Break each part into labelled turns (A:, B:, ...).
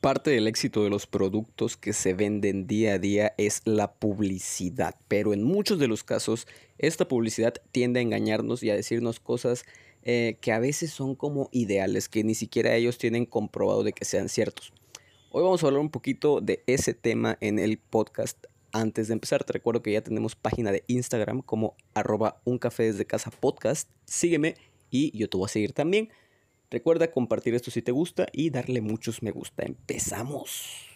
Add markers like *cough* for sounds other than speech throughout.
A: Parte del éxito de los productos que se venden día a día es la publicidad, pero en muchos de los casos esta publicidad tiende a engañarnos y a decirnos cosas eh, que a veces son como ideales, que ni siquiera ellos tienen comprobado de que sean ciertos. Hoy vamos a hablar un poquito de ese tema en el podcast. Antes de empezar, te recuerdo que ya tenemos página de Instagram como arroba un café desde casa podcast. Sígueme y yo te voy a seguir también. Recuerda compartir esto si te gusta y darle muchos me gusta. Empezamos.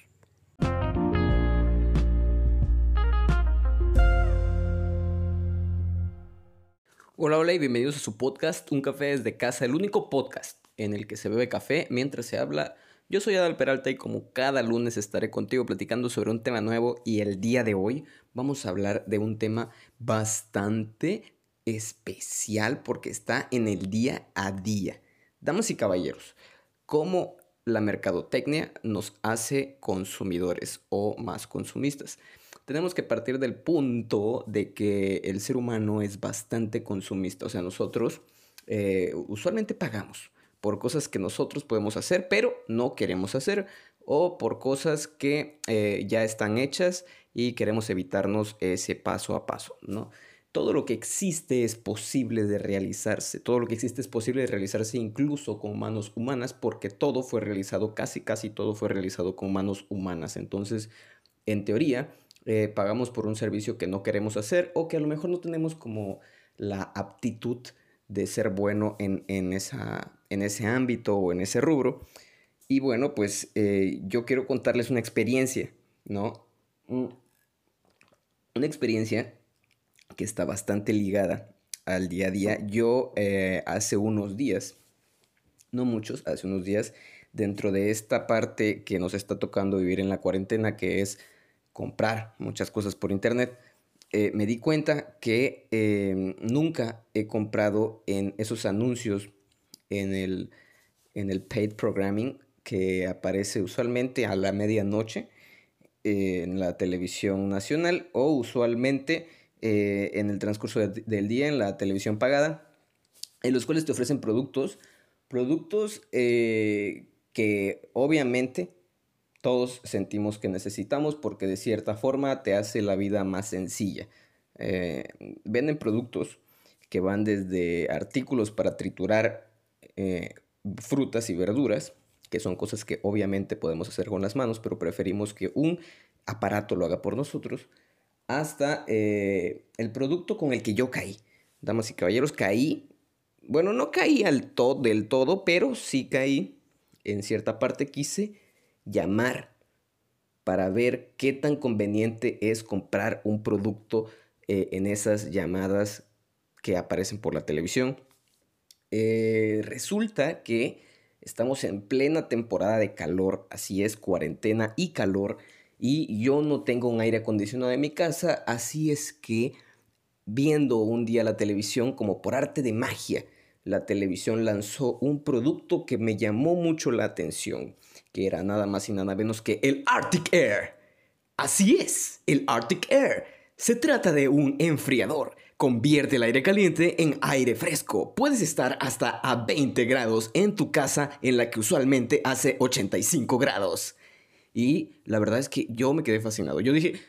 A: Hola, hola y bienvenidos a su podcast Un café desde casa, el único podcast en el que se bebe café mientras se habla. Yo soy Adal Peralta y como cada lunes estaré contigo platicando sobre un tema nuevo y el día de hoy vamos a hablar de un tema bastante especial porque está en el día a día. Damas y caballeros, ¿cómo la mercadotecnia nos hace consumidores o más consumistas? Tenemos que partir del punto de que el ser humano es bastante consumista, o sea, nosotros eh, usualmente pagamos por cosas que nosotros podemos hacer, pero no queremos hacer, o por cosas que eh, ya están hechas y queremos evitarnos ese paso a paso, ¿no? Todo lo que existe es posible de realizarse, todo lo que existe es posible de realizarse incluso con manos humanas, porque todo fue realizado, casi casi todo fue realizado con manos humanas. Entonces, en teoría, eh, pagamos por un servicio que no queremos hacer o que a lo mejor no tenemos como la aptitud de ser bueno en, esa, en ese ámbito o en ese rubro. Y bueno, pues eh, yo quiero contarles una experiencia, ¿no? Una experiencia que está bastante ligada al día a día. Yo eh, hace unos días, no muchos, hace unos días, dentro de esta parte que nos está tocando vivir en la cuarentena, que es comprar muchas cosas por internet, eh, me di cuenta que em, nunca he comprado en esos anuncios en el, en el paid programming que aparece usualmente a la medianoche eh, en la televisión nacional o usualmente eh, en el transcurso del día en la televisión pagada, en los cuales te ofrecen productos, productos eh, que obviamente todos sentimos que necesitamos porque de cierta forma te hace la vida más sencilla. Eh, venden productos que van desde artículos para triturar frutas y verduras, que son cosas que obviamente podemos hacer con las manos, pero preferimos que un aparato lo haga por nosotros hasta eh, el producto con el que yo caí. Damas y caballeros, caí. Bueno, no caí al todo, del todo, pero sí caí. En cierta parte quise llamar para ver qué tan conveniente es comprar un producto eh, en esas llamadas que aparecen por la televisión. Eh, resulta que estamos en plena temporada de calor, así es, cuarentena y calor y yo no tengo un aire acondicionado en mi casa, así es que viendo un día la televisión como por arte de magia, la televisión lanzó un producto que me llamó mucho la atención, que era nada más y nada menos que el Arctic Air. Así es, el Arctic Air. Se trata de un enfriador. Convierte el aire caliente en aire fresco. Puedes estar hasta a 20 grados en tu casa en la que usualmente hace 85 grados. Y la verdad es que yo me quedé fascinado. Yo dije,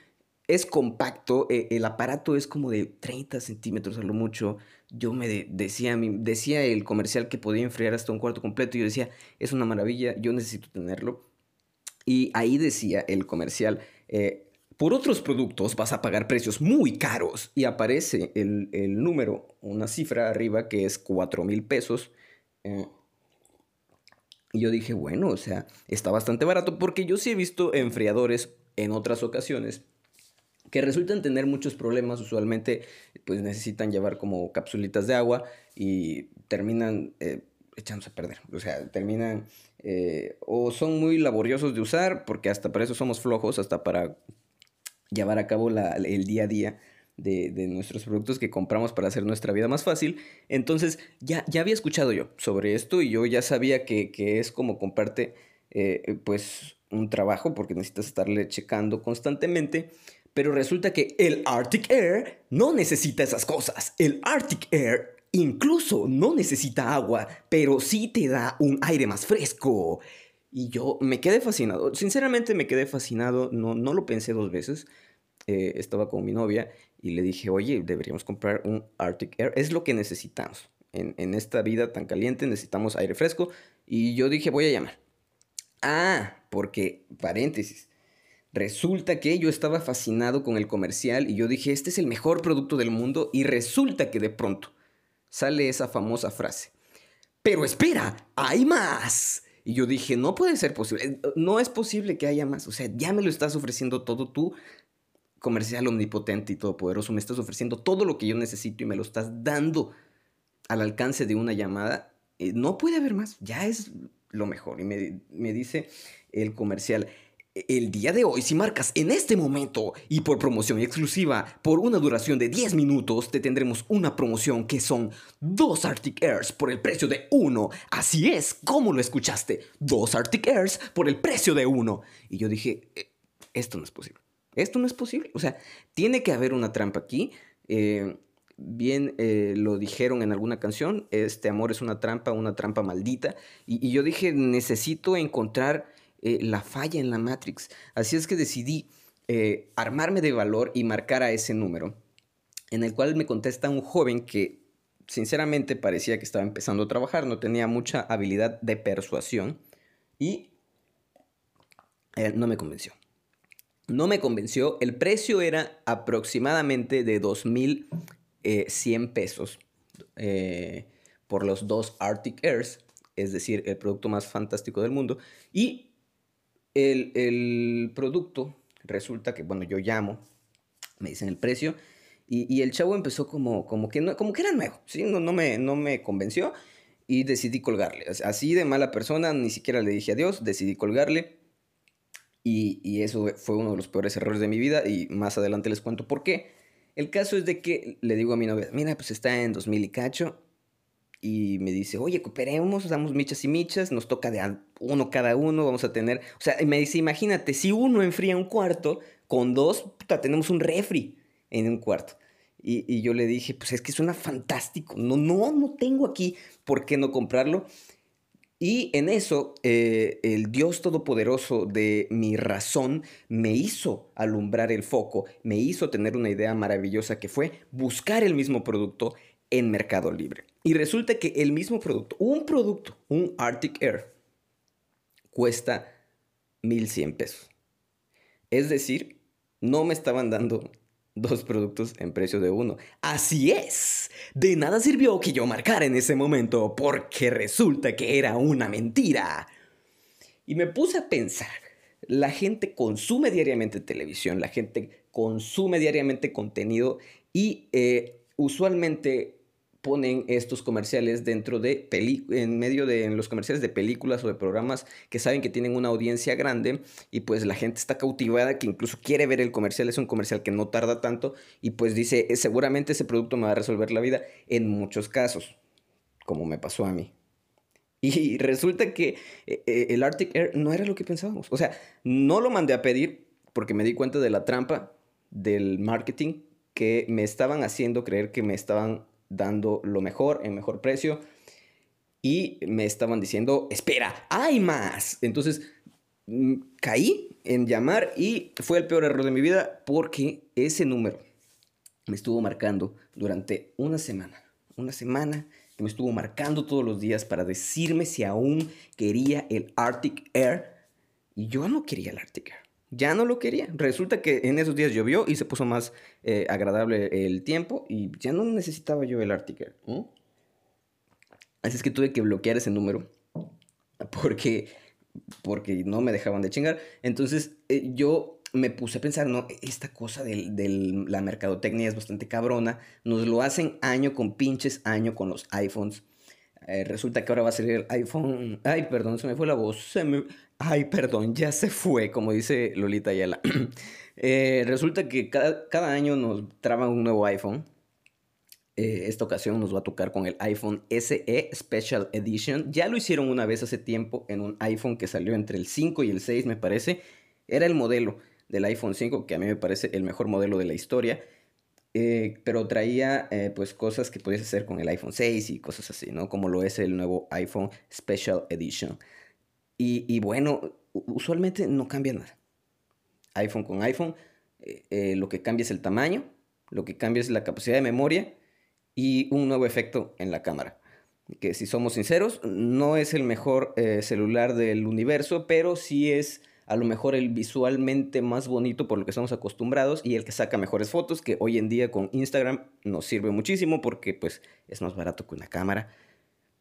A: es compacto, eh, el aparato es como de 30 centímetros a lo mucho. Yo me decía, decía el comercial que podía enfriar hasta un cuarto completo. Y yo decía, es una maravilla, yo necesito tenerlo. Y ahí decía el comercial, eh, por otros productos vas a pagar precios muy caros. Y aparece el, número, una cifra arriba que es 4 mil pesos. Eh, y yo dije, bueno, o sea, está bastante barato porque yo sí he visto enfriadores en otras ocasiones que resultan tener muchos problemas. Usualmente, pues necesitan llevar como capsulitas de agua y terminan eh, echándose a perder. O sea, terminan eh, o son muy laboriosos de usar porque hasta para eso somos flojos, hasta para llevar a cabo el día a día de, nuestros productos que compramos para hacer nuestra vida más fácil. Entonces ya, ya había escuchado yo sobre esto y yo ya sabía que, es como comprarte eh, pues un trabajo porque necesitas estarle checando constantemente. Pero resulta que el Arctic Air no necesita esas cosas. El Arctic Air incluso no necesita agua, pero sí te da un aire más fresco. Y yo me quedé fascinado. Sinceramente me quedé fascinado. No, no lo pensé dos veces. Eh, estaba con mi novia y le dije, oye, deberíamos comprar un Arctic Air. Es lo que necesitamos. En, en esta vida tan caliente necesitamos aire fresco. Y yo dije, voy a llamar. Ah, porque, paréntesis, resulta que yo estaba fascinado con el comercial y yo dije, este es el mejor producto del mundo y resulta que de pronto sale esa famosa frase. Pero espera, hay más. Y yo dije, no puede ser posible, no es posible que haya más. O sea, ya me lo estás ofreciendo todo tú, comercial omnipotente y todopoderoso, me estás ofreciendo todo lo que yo necesito y me lo estás dando al alcance de una llamada. Eh, no puede haber más, ya es lo mejor. Y me, me dice el comercial, el día de hoy, si marcas en este momento y por promoción exclusiva, por una duración de 10 minutos, te tendremos una promoción que son dos Arctic Airs por el precio de uno. Así es, como lo escuchaste, dos Arctic Airs por el precio de uno. Y yo dije, eh, esto no es posible. Esto no es posible. O sea, tiene que haber una trampa aquí. Eh, bien eh, lo dijeron en alguna canción, este amor es una trampa, una trampa maldita. Y, yo dije, necesito encontrar eh, la falla en la Matrix. Así es que decidí armarme de valor y marcar a ese número, en el cual me contesta un joven que sinceramente parecía que estaba empezando a trabajar, no tenía mucha habilidad de persuasión y no me convenció. No me convenció, el precio era aproximadamente de 2.000 100 eh, pesos eh, por los dos Arctic Airs, es decir, el producto más fantástico del mundo. Y el, producto resulta que, bueno, yo llamo, me dicen el precio, y, el chavo empezó como, como, que, no, como que era nuevo, ¿sí? no, no, me, no me convenció y decidí colgarle. Así de mala persona, ni siquiera le dije adiós, decidí colgarle. Y, y, eso fue uno de los peores errores de mi vida y más adelante les cuento por qué. El caso es de que le digo a mi novia, mira, pues está en 2000 y cacho. Y me dice, oye, cooperemos, damos michas y michas, nos toca de uno cada uno, vamos a tener... O sea, me dice, imagínate, si uno enfría un cuarto, con dos, puta, tenemos un refri en un cuarto. Y, y, yo le dije, pues es que suena fantástico. No, no, no tengo aquí por qué no comprarlo. Y en eso, eh, el Dios Todopoderoso de mi razón me hizo alumbrar el foco, me hizo tener una idea maravillosa que fue buscar el mismo producto en Mercado Libre. Y resulta que el mismo producto, un producto, un Arctic Air, cuesta 1100 pesos. Es decir, no me estaban dando dos productos en precio de uno. Así es. De nada sirvió que yo marcara en ese momento porque resulta que era una mentira. Y me puse a pensar, la gente consume diariamente televisión, la gente consume diariamente contenido y eh, usualmente ponen estos comerciales dentro de en medio de en los comerciales de películas o de programas que saben que tienen una audiencia grande y pues la gente está cautivada que incluso quiere ver el comercial. Es un comercial que no tarda tanto y pues dice eh, seguramente ese producto me va a resolver la vida en muchos casos como me pasó a mí. Y resulta que eh, eh, el Arctic Air no era lo que pensábamos. O sea no lo mandé a pedir porque me di cuenta de la trampa del marketing que me estaban haciendo creer que me estaban dando lo mejor en mejor precio. Y me estaban diciendo, espera, hay más. Entonces mm, caí en llamar y fue el peor error de mi vida porque ese número me estuvo marcando durante una semana. Una semana que me estuvo marcando todos los días para decirme si aún quería el Arctic Air. Y yo no quería el Arctic Air ya no lo quería. Resulta que en esos días llovió y se puso más eh, agradable el tiempo y ya no necesitaba yo el Arctic Así es que tuve que bloquear ese número porque, porque no me dejaban de chingar. Entonces eh, yo me puse a pensar, no, esta cosa de, la mercadotecnia es bastante cabrona. Nos lo hacen año con pinches año con los iPhones. Eh, resulta que ahora va a salir el iPhone. Ay, perdón, se me fue la voz. Se me... Ay, perdón, ya se fue, como dice Lolita Ayala. *clears throat* Eh, resulta que cada, año nos traba un nuevo iPhone. Eh, esta ocasión nos va a tocar con el iPhone SE Special Edition. Ya lo hicieron una vez hace tiempo en un iPhone que salió entre el 5 y el 6, me parece. Era el modelo del iPhone 5, que a mí me parece el mejor modelo de la historia. Eh, pero traía pues cosas que podías hacer con el iPhone 6 y cosas así, ¿no? Como lo es el nuevo iPhone Special Edition. Y, bueno, usualmente no cambia nada. iPhone con iPhone, eh, eh, lo que cambia es el tamaño, lo que cambia es la capacidad de memoria y un nuevo efecto en la cámara. Que si somos sinceros, no es el mejor eh, celular del universo, pero sí es a lo mejor el visualmente más bonito por lo que estamos acostumbrados y el que saca mejores fotos, que hoy en día con Instagram nos sirve muchísimo porque pues es más barato que una cámara,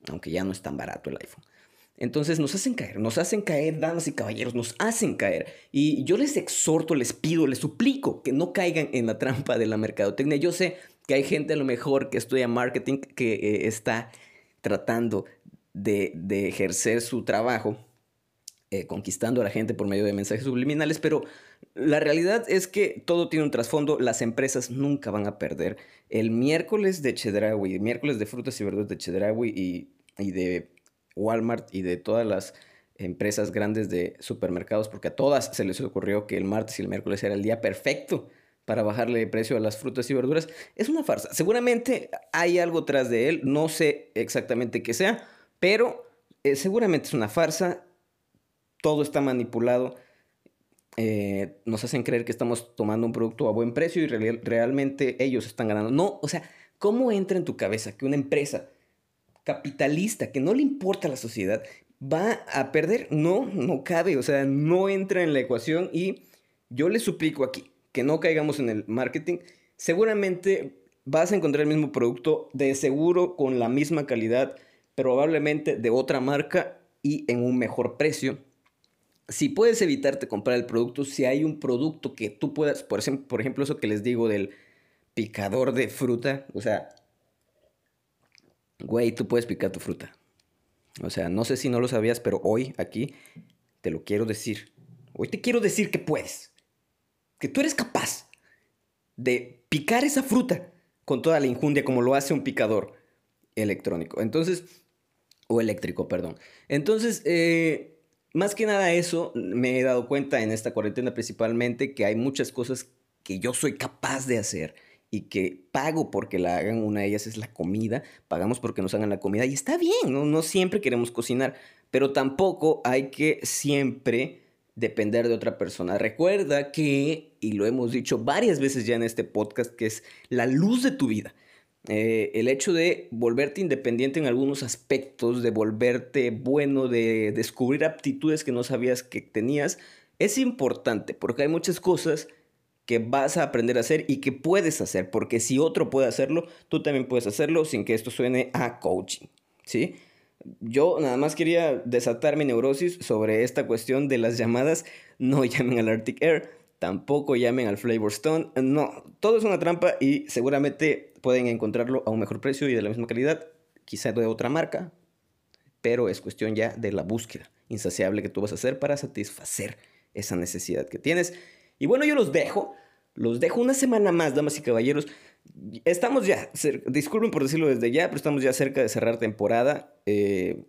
A: aunque ya no es tan barato el iPhone. Entonces nos hacen caer, nos hacen caer, damas y caballeros, nos hacen caer. Y yo les exhorto, les pido, les suplico que no caigan en la trampa de la mercadotecnia. Yo sé que hay gente a lo mejor que estudia marketing que eh, está tratando de, de ejercer su trabajo eh, conquistando a la gente por medio de mensajes subliminales, pero la realidad es que todo tiene un trasfondo, las empresas nunca van a perder. El miércoles de Chedraui, miércoles de frutas y verduras de Chedraui y, y de Walmart y de todas las empresas grandes de supermercados, porque a todas se les ocurrió que el martes y el miércoles era el día perfecto para bajarle el precio a las frutas y verduras, es una farsa. Seguramente hay algo tras de él, no sé exactamente qué sea, pero eh, seguramente es una farsa todo está manipulado. Eh, nos hacen creer que estamos tomando un producto a buen precio y realmente ellos están ganando. No, o sea, ¿cómo entra en tu cabeza que una empresa capitalista que no le importa a la sociedad va a perder? No, no cabe, o sea, no entra en la ecuación y yo les suplico aquí que no caigamos en el marketing. Seguramente vas a encontrar el mismo producto, de seguro con la misma calidad, probablemente de otra marca y en un mejor precio si puedes evitarte comprar el producto, si hay un producto que tú puedas, por ejemplo, por ejemplo eso que les digo del picador de fruta, o sea, güey, tú puedes picar tu fruta. O sea, no sé si no lo sabías, pero hoy aquí te lo quiero decir. Hoy te quiero decir que puedes. Que tú eres capaz de picar esa fruta con toda la injundia como lo hace un picador electrónico. Entonces, o eléctrico, perdón. Entonces, eh, más que nada eso, me he dado cuenta en esta cuarentena principalmente que hay muchas cosas que yo soy capaz de hacer y que pago porque la hagan. Una de ellas es la comida, pagamos porque nos hagan la comida y está bien, no, no siempre queremos cocinar, pero tampoco hay que siempre depender de otra persona. Recuerda que, y lo hemos dicho varias veces ya en este podcast, que es la luz de tu vida. Eh, el hecho de volverte independiente en algunos aspectos, de volverte bueno, de descubrir aptitudes que no sabías que tenías, es importante porque hay muchas cosas que vas a aprender a hacer y que puedes hacer, porque si otro puede hacerlo, tú también puedes hacerlo sin que esto suene a coaching, ¿sí? Yo nada más quería desatar mi neurosis sobre esta cuestión de las llamadas, no *laughs* llamen al Arctic Air, tampoco llamen al Flavor Stone, no, todo es una trampa y seguramente pueden encontrarlo a un mejor precio y de la misma calidad, quizá de otra marca, pero es cuestión ya de la búsqueda insaciable que tú vas a hacer para satisfacer esa necesidad que tienes. Y bueno, yo los dejo, los dejo una semana más, damas y caballeros. Estamos ya, disculpen por decirlo desde ya, pero estamos ya cerca de cerrar temporada. Eh,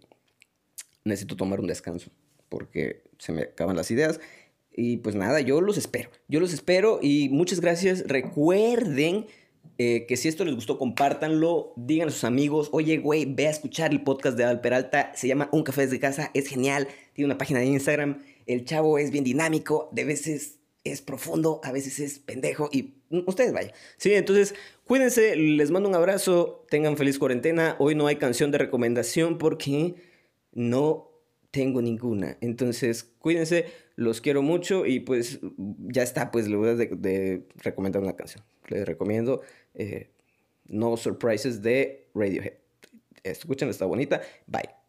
A: necesito tomar un descanso porque se me acaban las ideas. Y pues nada, yo los espero. Yo los espero y muchas gracias. Recuerden eh, que si esto les gustó, compártanlo, digan a sus amigos, oye, güey, ve a escuchar el podcast de Al Peralta, se llama Un Café desde Casa, es genial, tiene una página de Instagram, el chavo es bien dinámico, de veces es profundo, a veces es pendejo y ustedes vayan. Sí, entonces cuídense, les mando un abrazo, tengan feliz cuarentena, hoy no hay canción de recomendación porque no tengo ninguna, entonces cuídense, los quiero mucho y pues ya está, pues le voy a de recomendar una canción. Les recomiendo eh, No Surprises de Radiohead. Escuchen, está bonita. Bye.